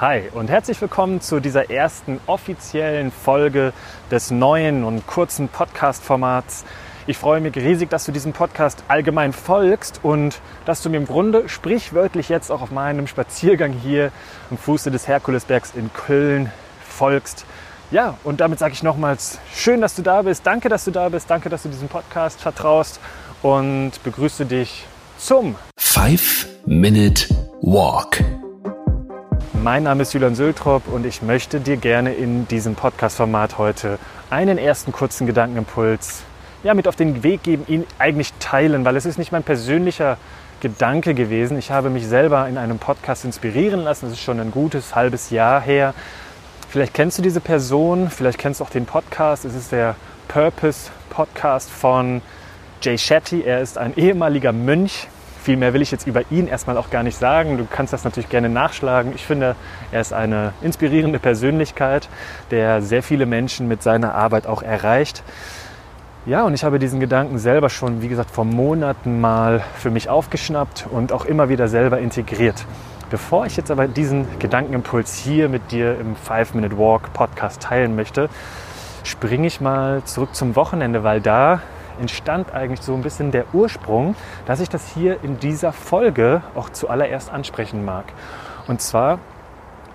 Hi und herzlich willkommen zu dieser ersten offiziellen Folge des neuen und kurzen Podcast-Formats. Ich freue mich riesig, dass du diesem Podcast allgemein folgst und dass du mir im Grunde sprichwörtlich jetzt auch auf meinem Spaziergang hier am Fuße des Herkulesbergs in Köln folgst. Ja, und damit sage ich nochmals, schön, dass du da bist. Danke, dass du da bist. Danke, dass du diesem Podcast vertraust und begrüße dich zum Five Minute Walk. Mein Name ist Julian Söltrop und ich möchte dir gerne in diesem Podcast-Format heute einen ersten kurzen Gedankenimpuls ja, mit auf den Weg geben, ihn eigentlich teilen, weil es ist nicht mein persönlicher Gedanke gewesen. Ich habe mich selber in einem Podcast inspirieren lassen. Das ist schon ein gutes halbes Jahr her. Vielleicht kennst du diese Person, vielleicht kennst du auch den Podcast. Es ist der Purpose Podcast von Jay Shetty. Er ist ein ehemaliger Mönch, viel mehr will ich jetzt über ihn erstmal auch gar nicht sagen. Du kannst das natürlich gerne nachschlagen. Ich finde, er ist eine inspirierende Persönlichkeit, der sehr viele Menschen mit seiner Arbeit auch erreicht. Ja, und ich habe diesen Gedanken selber schon, wie gesagt, vor Monaten mal für mich aufgeschnappt und auch immer wieder selber integriert. Bevor ich jetzt aber diesen Gedankenimpuls hier mit dir im Five Minute Walk Podcast teilen möchte, springe ich mal zurück zum Wochenende, weil da entstand eigentlich so ein bisschen der Ursprung, dass ich das hier in dieser Folge auch zuallererst ansprechen mag. Und zwar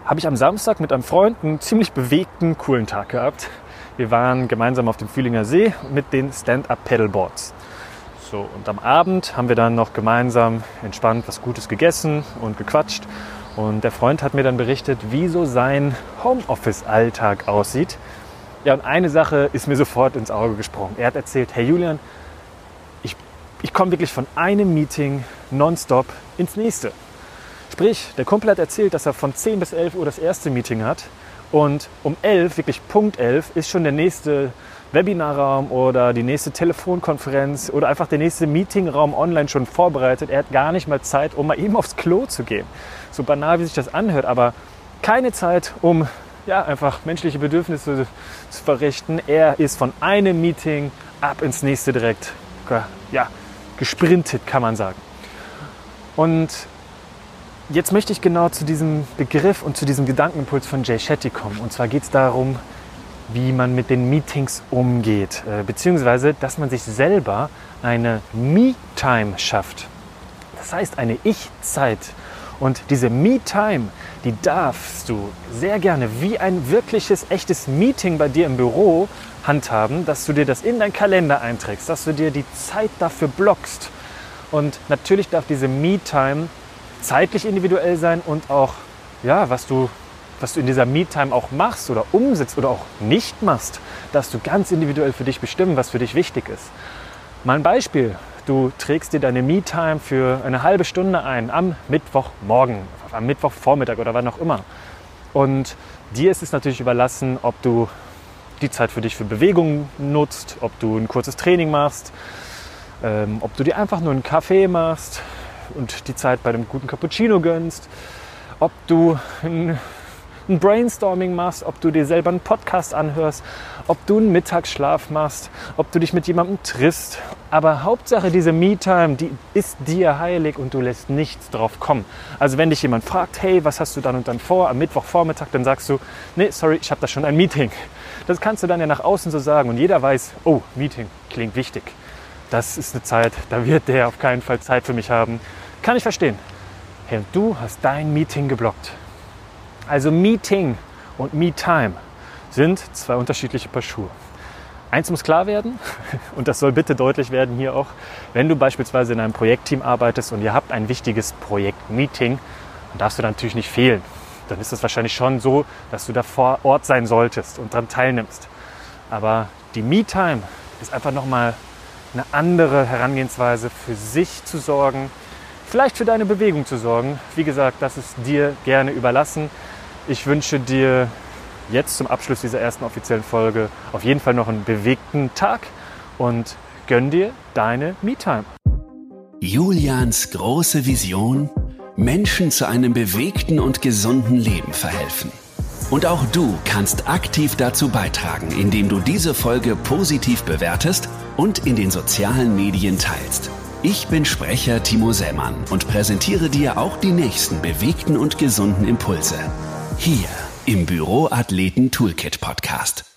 habe ich am Samstag mit einem Freund einen ziemlich bewegten, coolen Tag gehabt. Wir waren gemeinsam auf dem Fühlinger See mit den Stand-Up-Pedalboards. So, und am Abend haben wir dann noch gemeinsam entspannt was Gutes gegessen und gequatscht. Und der Freund hat mir dann berichtet, wie so sein Homeoffice-Alltag aussieht. Ja, und eine Sache ist mir sofort ins Auge gesprungen. Er hat erzählt, hey Julian, ich, ich komme wirklich von einem Meeting nonstop ins nächste. Sprich, der Kumpel hat erzählt, dass er von 10 bis 11 Uhr das erste Meeting hat und um 11, wirklich Punkt 11, ist schon der nächste Webinarraum oder die nächste Telefonkonferenz oder einfach der nächste Meetingraum online schon vorbereitet. Er hat gar nicht mal Zeit, um mal eben aufs Klo zu gehen. So banal, wie sich das anhört, aber keine Zeit, um ja, einfach menschliche Bedürfnisse zu verrichten. Er ist von einem Meeting ab ins nächste direkt ja, gesprintet, kann man sagen. Und jetzt möchte ich genau zu diesem Begriff und zu diesem Gedankenimpuls von Jay Shetty kommen. Und zwar geht es darum, wie man mit den Meetings umgeht, äh, beziehungsweise dass man sich selber eine Me-Time schafft. Das heißt eine Ich-Zeit. Und diese Me-Time, die darfst du sehr gerne wie ein wirkliches, echtes Meeting bei dir im Büro handhaben, dass du dir das in deinen Kalender einträgst, dass du dir die Zeit dafür blockst. Und natürlich darf diese Me-Time zeitlich individuell sein und auch, ja, was du, was du in dieser Me-Time auch machst oder umsetzt oder auch nicht machst, darfst du ganz individuell für dich bestimmen, was für dich wichtig ist. Mal ein Beispiel. Du trägst dir deine Me-Time für eine halbe Stunde ein am Mittwochmorgen, am Mittwochvormittag oder wann auch immer. Und dir ist es natürlich überlassen, ob du die Zeit für dich für Bewegung nutzt, ob du ein kurzes Training machst, ähm, ob du dir einfach nur einen Kaffee machst und die Zeit bei einem guten Cappuccino gönnst, ob du ein ein Brainstorming machst, ob du dir selber einen Podcast anhörst, ob du einen Mittagsschlaf machst, ob du dich mit jemandem triffst. Aber Hauptsache diese Me-Time, die ist dir heilig und du lässt nichts drauf kommen. Also wenn dich jemand fragt, hey, was hast du dann und dann vor am Mittwochvormittag, dann sagst du, nee, sorry, ich habe da schon ein Meeting. Das kannst du dann ja nach außen so sagen und jeder weiß, oh, Meeting klingt wichtig. Das ist eine Zeit, da wird der auf keinen Fall Zeit für mich haben. Kann ich verstehen. Hey, und du hast dein Meeting geblockt. Also Meeting und Me-Time sind zwei unterschiedliche Paar Schuhe. Eins muss klar werden, und das soll bitte deutlich werden hier auch, wenn du beispielsweise in einem Projektteam arbeitest und ihr habt ein wichtiges Projekt-Meeting, dann darfst du da natürlich nicht fehlen. Dann ist es wahrscheinlich schon so, dass du da vor Ort sein solltest und daran teilnimmst. Aber die Me-Time ist einfach nochmal eine andere Herangehensweise, für sich zu sorgen, vielleicht für deine Bewegung zu sorgen. Wie gesagt, das ist dir gerne überlassen. Ich wünsche dir jetzt zum Abschluss dieser ersten offiziellen Folge auf jeden Fall noch einen bewegten Tag und gönn dir deine Me-Time. Julians große Vision, Menschen zu einem bewegten und gesunden Leben verhelfen. Und auch du kannst aktiv dazu beitragen, indem du diese Folge positiv bewertest und in den sozialen Medien teilst. Ich bin Sprecher Timo Sämann und präsentiere dir auch die nächsten bewegten und gesunden Impulse. Hier im Büroathleten Toolkit Podcast.